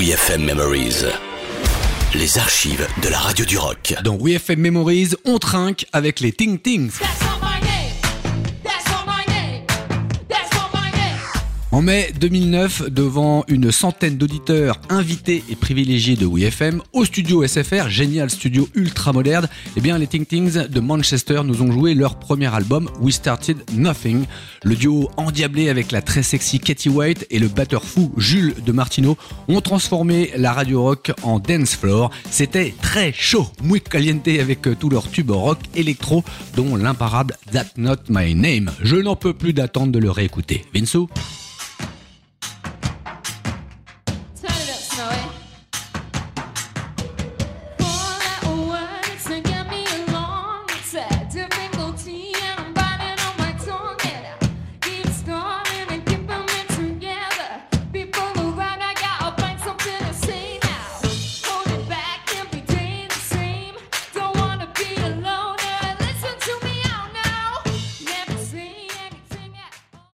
WeFM Memories. Les archives de la radio du rock. Dans WeFM Memories, on trinque avec les Ting Tings. En mai 2009, devant une centaine d'auditeurs invités et privilégiés de WeFM, au studio SFR, génial studio ultra moderne, eh bien les Ting Tings de Manchester nous ont joué leur premier album We Started Nothing. Le duo endiablé avec la très sexy Katie White et le batteur fou Jules de Martino ont transformé la radio rock en dance floor. C'était très chaud, muy caliente avec tous leurs tubes rock électro, dont l'imparable That Not My Name. Je n'en peux plus d'attendre de le réécouter. Vinsou